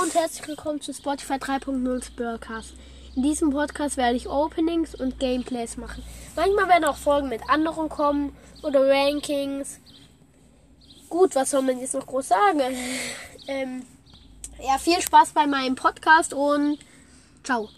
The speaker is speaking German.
Hallo und herzlich willkommen zu Spotify 3.0 Spurcast. In diesem Podcast werde ich Openings und Gameplays machen. Manchmal werden auch Folgen mit anderen kommen oder Rankings. Gut, was soll man jetzt noch groß sagen? Ähm, ja, viel Spaß bei meinem Podcast und ciao.